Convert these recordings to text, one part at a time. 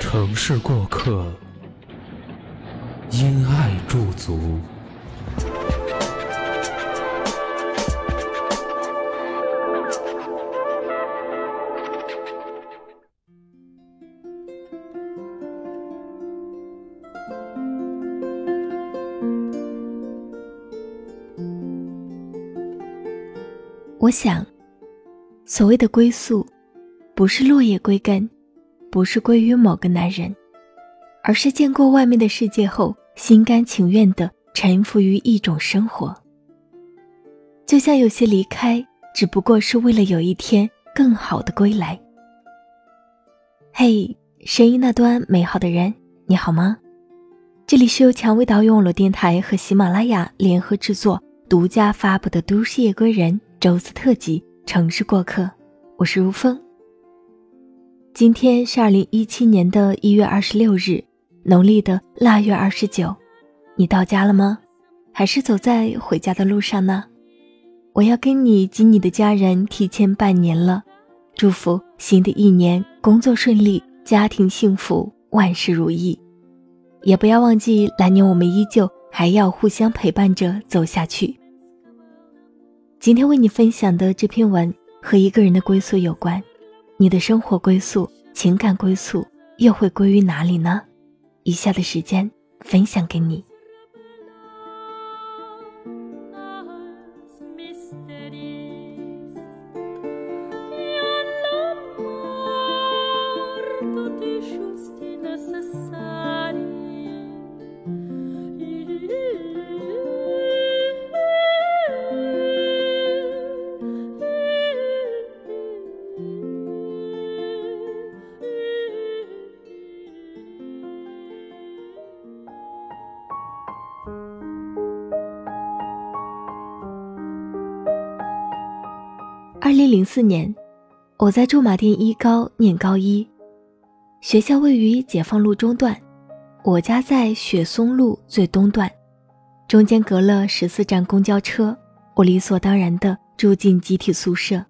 城市过客，因爱驻足。我想，所谓的归宿，不是落叶归根。不是归于某个男人，而是见过外面的世界后，心甘情愿的臣服于一种生活。就像有些离开，只不过是为了有一天更好的归来。嘿，声音那端美好的人，你好吗？这里是由蔷薇岛屿网络电台和喜马拉雅联合制作、独家发布的《都市夜归人》周四特辑《城市过客》，我是如风。今天是二零一七年的一月二十六日，农历的腊月二十九。你到家了吗？还是走在回家的路上呢？我要跟你及你的家人提前拜年了，祝福新的一年工作顺利，家庭幸福，万事如意。也不要忘记来年我们依旧还要互相陪伴着走下去。今天为你分享的这篇文和一个人的归宿有关。你的生活归宿、情感归宿又会归于哪里呢？以下的时间分享给你。二零零四年，我在驻马店一高念高一，学校位于解放路中段，我家在雪松路最东段，中间隔了十四站公交车，我理所当然的住进集体宿舍，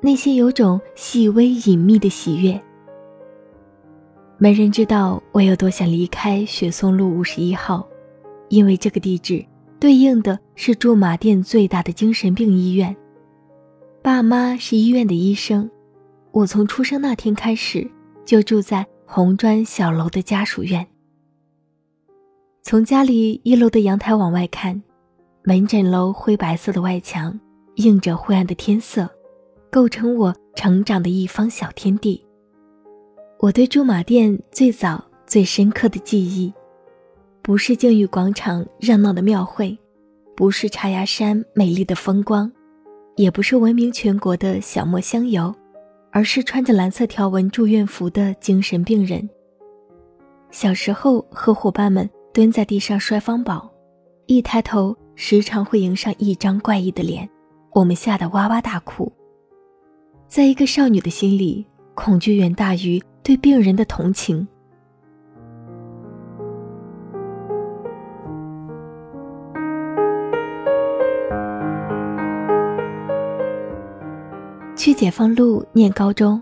内心有种细微隐秘的喜悦。没人知道我有多想离开雪松路五十一号，因为这个地址对应的是驻马店最大的精神病医院。爸妈是医院的医生，我从出生那天开始就住在红砖小楼的家属院。从家里一楼的阳台往外看，门诊楼灰白色的外墙映着灰暗的天色，构成我成长的一方小天地。我对驻马店最早最深刻的记忆，不是靖宇广场热闹的庙会，不是茶芽山美丽的风光。也不是闻名全国的小莫香油，而是穿着蓝色条纹住院服的精神病人。小时候和伙伴们蹲在地上摔方宝，一抬头时常会迎上一张怪异的脸，我们吓得哇哇大哭。在一个少女的心里，恐惧远大于对病人的同情。去解放路念高中，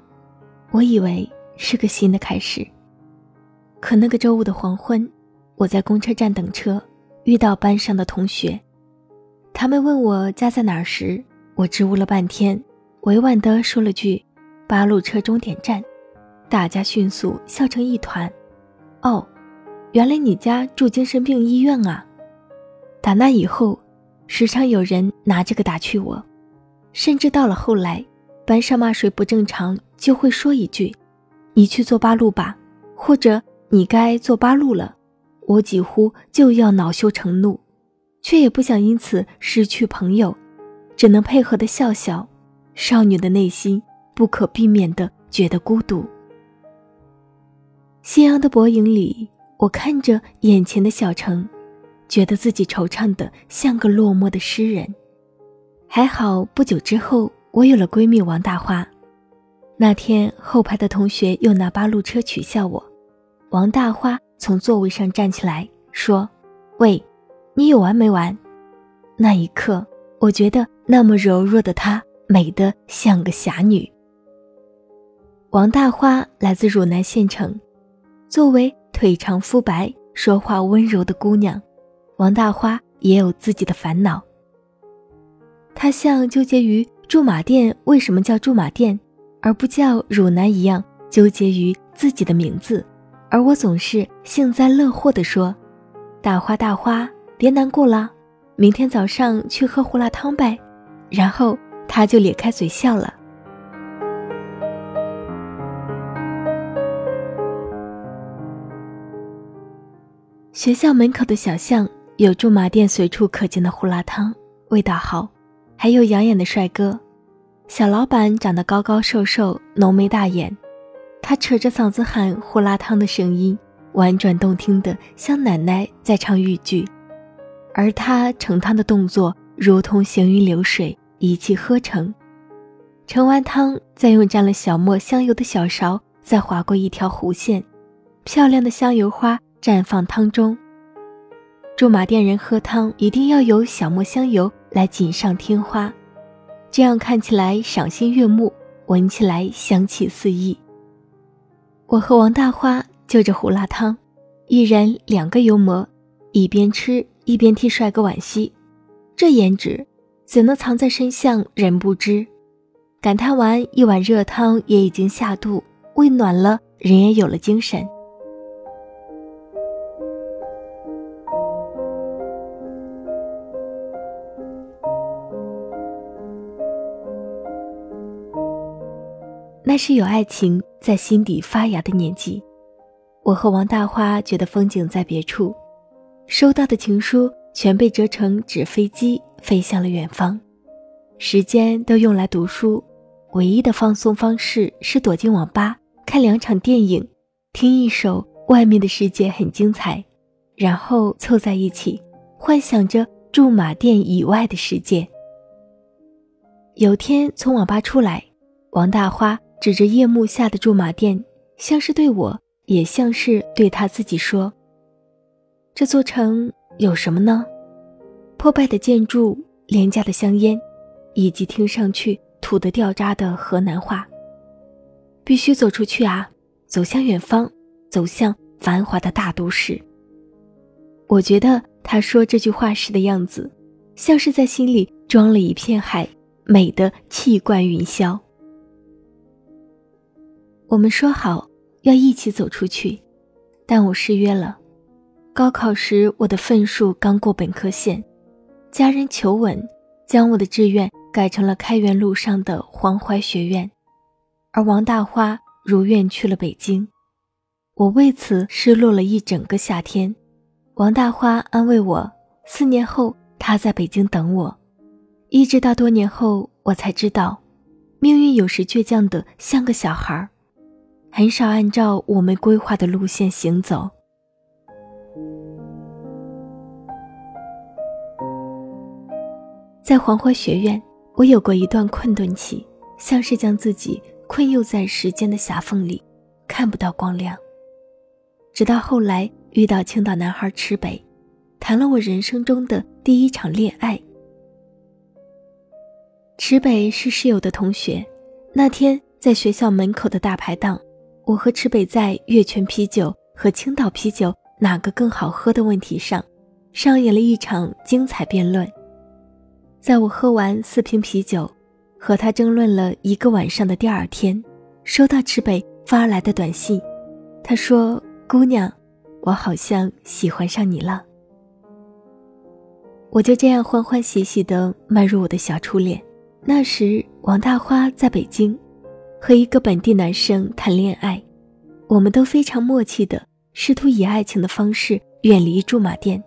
我以为是个新的开始。可那个周五的黄昏，我在公车站等车，遇到班上的同学，他们问我家在哪儿时，我支吾了半天，委婉的说了句“八路车终点站”，大家迅速笑成一团。哦，原来你家住精神病医院啊！打那以后，时常有人拿这个打趣我，甚至到了后来。班上骂谁不正常，就会说一句：“你去做八路吧，或者你该做八路了。”我几乎就要恼羞成怒，却也不想因此失去朋友，只能配合的笑笑。少女的内心不可避免的觉得孤独。夕阳的薄影里，我看着眼前的小城，觉得自己惆怅的像个落寞的诗人。还好，不久之后，我有了闺蜜王大花。那天后排的同学又拿八路车取笑我，王大花从座位上站起来说：“喂，你有完没完？”那一刻，我觉得那么柔弱的她美得像个侠女。王大花来自汝南县城，作为腿长肤白、说话温柔的姑娘，王大花也有自己的烦恼。她像纠结于驻马店为什么叫驻马店。而不叫汝南一样纠结于自己的名字，而我总是幸灾乐祸地说：“大花大花，别难过了，明天早上去喝胡辣汤呗。”然后他就咧开嘴笑了。学校门口的小巷有驻马店随处可见的胡辣汤，味道好，还有养眼的帅哥。小老板长得高高瘦瘦，浓眉大眼，他扯着嗓子喊胡辣汤的声音婉转动听的，像奶奶在唱豫剧，而他盛汤的动作如同行云流水，一气呵成。盛完汤，再用沾了小磨香油的小勺再划过一条弧线，漂亮的香油花绽放汤中。驻马店人喝汤一定要有小磨香油来锦上添花。这样看起来赏心悦目，闻起来香气四溢。我和王大花就着胡辣汤，一人两个油馍，一边吃一边替帅哥惋惜。这颜值怎能藏在身相，人不知？感叹完一碗热汤也已经下肚，胃暖了，人也有了精神。那是有爱情在心底发芽的年纪，我和王大花觉得风景在别处，收到的情书全被折成纸飞机飞向了远方，时间都用来读书，唯一的放松方式是躲进网吧看两场电影，听一首《外面的世界很精彩》，然后凑在一起，幻想着驻马店以外的世界。有天从网吧出来，王大花。指着夜幕下的驻马店，像是对我，也像是对他自己说：“这座城有什么呢？破败的建筑、廉价的香烟，以及听上去土得掉渣的河南话。必须走出去啊，走向远方，走向繁华的大都市。”我觉得他说这句话时的样子，像是在心里装了一片海，美得气贯云霄。我们说好要一起走出去，但我失约了。高考时我的分数刚过本科线，家人求稳，将我的志愿改成了开元路上的黄淮学院，而王大花如愿去了北京。我为此失落了一整个夏天。王大花安慰我，四年后他在北京等我。一直到多年后，我才知道，命运有时倔强的像个小孩儿。很少按照我们规划的路线行走。在黄淮学院，我有过一段困顿期，像是将自己困囿在时间的狭缝里，看不到光亮。直到后来遇到青岛男孩池北，谈了我人生中的第一场恋爱。池北是室友的同学，那天在学校门口的大排档。我和池北在月泉啤酒和青岛啤酒哪个更好喝的问题上，上演了一场精彩辩论。在我喝完四瓶啤酒，和他争论了一个晚上的第二天，收到池北发来的短信，他说：“姑娘，我好像喜欢上你了。”我就这样欢欢喜喜地迈入我的小初恋。那时王大花在北京。和一个本地男生谈恋爱，我们都非常默契的试图以爱情的方式远离驻马店，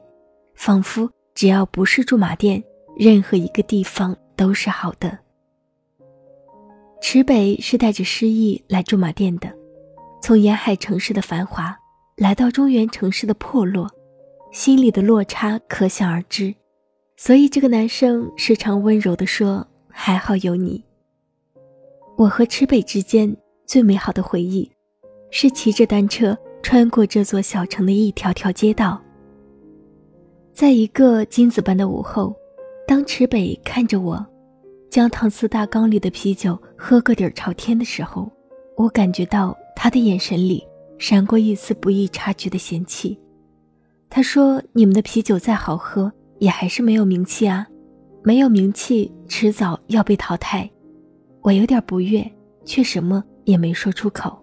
仿佛只要不是驻马店，任何一个地方都是好的。池北是带着诗意来驻马店的，从沿海城市的繁华来到中原城市的破落，心里的落差可想而知。所以这个男生时常温柔地说：“还好有你。”我和池北之间最美好的回忆，是骑着单车穿过这座小城的一条条街道。在一个金子般的午后，当池北看着我，将搪瓷大缸里的啤酒喝个底儿朝天的时候，我感觉到他的眼神里闪过一丝不易察觉的嫌弃。他说：“你们的啤酒再好喝。”也还是没有名气啊，没有名气，迟早要被淘汰。我有点不悦，却什么也没说出口。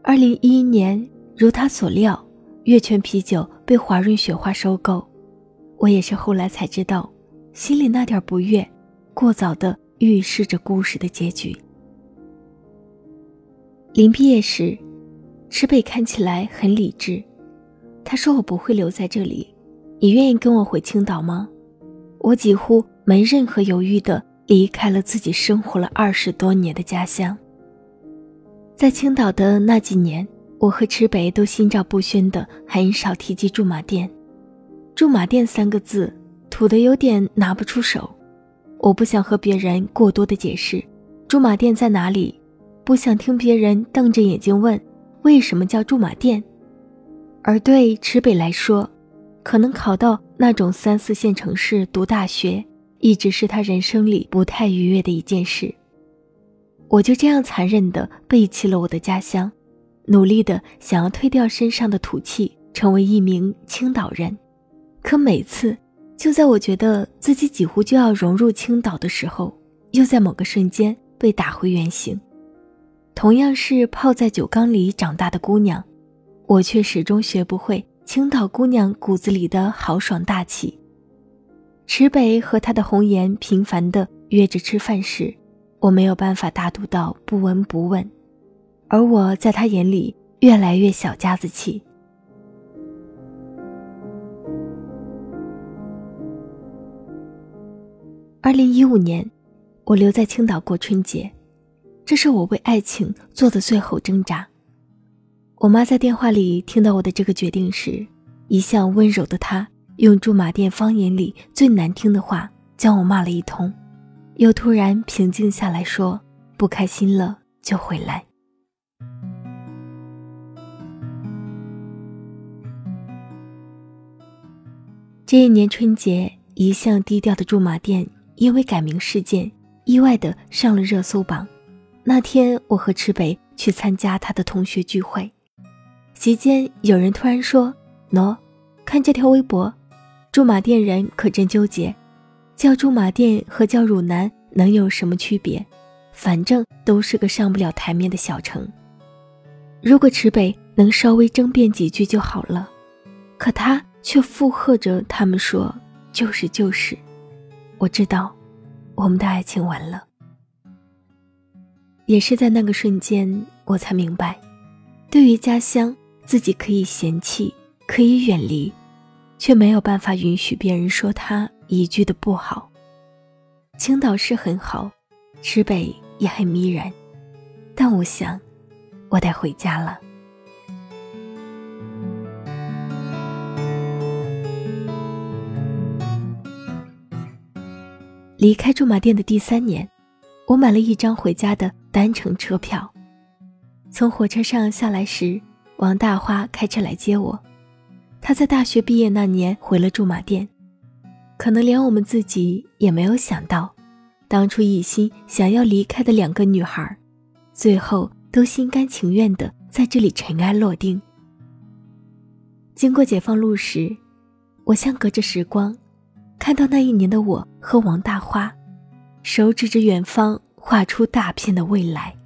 二零一一年，如他所料，月泉啤酒被华润雪花收购。我也是后来才知道，心里那点不悦，过早的预示着故事的结局。临毕业时，池北看起来很理智，他说：“我不会留在这里。”你愿意跟我回青岛吗？我几乎没任何犹豫的离开了自己生活了二十多年的家乡。在青岛的那几年，我和池北都心照不宣的很少提及驻马店。驻马店三个字土的有点拿不出手，我不想和别人过多的解释驻马店在哪里，不想听别人瞪着眼睛问为什么叫驻马店。而对池北来说，可能考到那种三四线城市读大学，一直是他人生里不太愉悦的一件事。我就这样残忍地背弃了我的家乡，努力的想要推掉身上的土气，成为一名青岛人。可每次，就在我觉得自己几乎就要融入青岛的时候，又在某个瞬间被打回原形。同样是泡在酒缸里长大的姑娘，我却始终学不会。青岛姑娘骨子里的豪爽大气。池北和他的红颜频繁的约着吃饭时，我没有办法大度到不闻不问，而我在他眼里越来越小家子气。二零一五年，我留在青岛过春节，这是我为爱情做的最后挣扎。我妈在电话里听到我的这个决定时，一向温柔的她用驻马店方言里最难听的话将我骂了一通，又突然平静下来说：“不开心了就回来。”这一年春节，一向低调的驻马店因为改名事件意外的上了热搜榜。那天，我和池北去参加他的同学聚会。席间，有人突然说：“喏，看这条微博，驻马店人可真纠结，叫驻马店和叫汝南能有什么区别？反正都是个上不了台面的小城。如果池北能稍微争辩几句就好了，可他却附和着他们说：就是就是。我知道，我们的爱情完了。也是在那个瞬间，我才明白，对于家乡。”自己可以嫌弃，可以远离，却没有办法允许别人说他一句的不好。青岛是很好，池北也很迷人，但我想，我得回家了。离开驻马店的第三年，我买了一张回家的单程车票。从火车上下来时。王大花开车来接我，他在大学毕业那年回了驻马店，可能连我们自己也没有想到，当初一心想要离开的两个女孩，最后都心甘情愿的在这里尘埃落定。经过解放路时，我像隔着时光，看到那一年的我和王大花，手指着远方，画出大片的未来。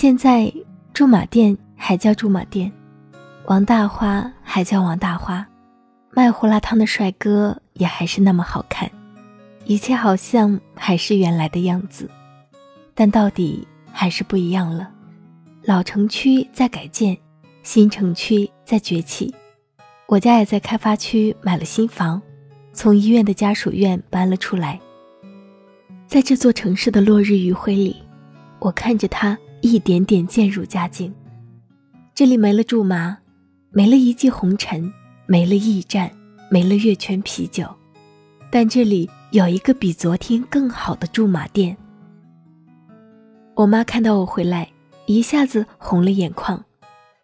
现在驻马店还叫驻马店，王大花还叫王大花，卖胡辣汤的帅哥也还是那么好看，一切好像还是原来的样子，但到底还是不一样了。老城区在改建，新城区在崛起，我家也在开发区买了新房，从医院的家属院搬了出来。在这座城市的落日余晖里，我看着它一点点渐入佳境。这里没了驻马，没了一骑红尘，没了驿站，没了月圈啤酒，但这里有一个比昨天更好的驻马店。我妈看到我回来，一下子红了眼眶，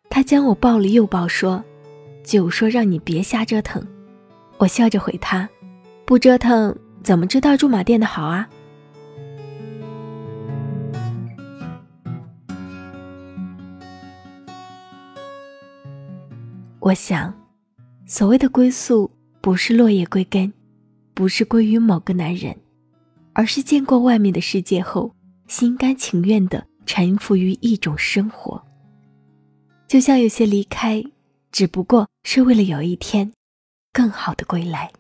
她将我抱了又抱，说：“九说让你别瞎折腾。”我笑着回她：“不折腾怎么知道驻马店的好啊？”我想，所谓的归宿，不是落叶归根，不是归于某个男人，而是见过外面的世界后，心甘情愿的臣服于一种生活。就像有些离开，只不过是为了有一天，更好的归来。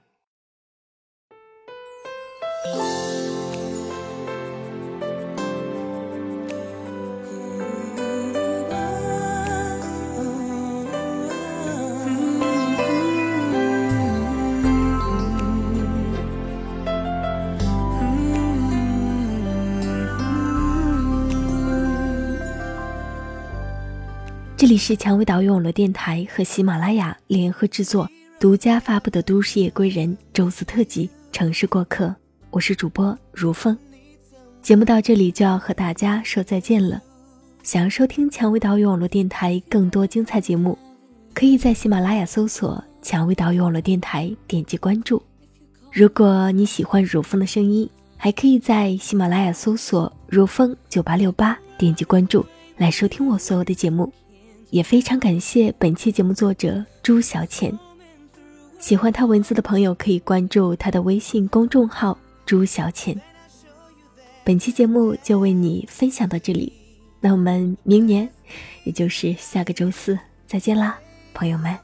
这里是蔷薇岛屿网络电台和喜马拉雅联合制作、独家发布的《都市夜归人》周四特辑《城市过客》，我是主播如风。节目到这里就要和大家说再见了。想要收听蔷薇岛屿网络电台更多精彩节目，可以在喜马拉雅搜索“蔷薇岛屿网络电台”，点击关注。如果你喜欢如风的声音，还可以在喜马拉雅搜索“如风九八六八”，点击关注来收听我所有的节目。也非常感谢本期节目作者朱小浅。喜欢他文字的朋友可以关注他的微信公众号“朱小浅”。本期节目就为你分享到这里，那我们明年，也就是下个周四再见啦，朋友们。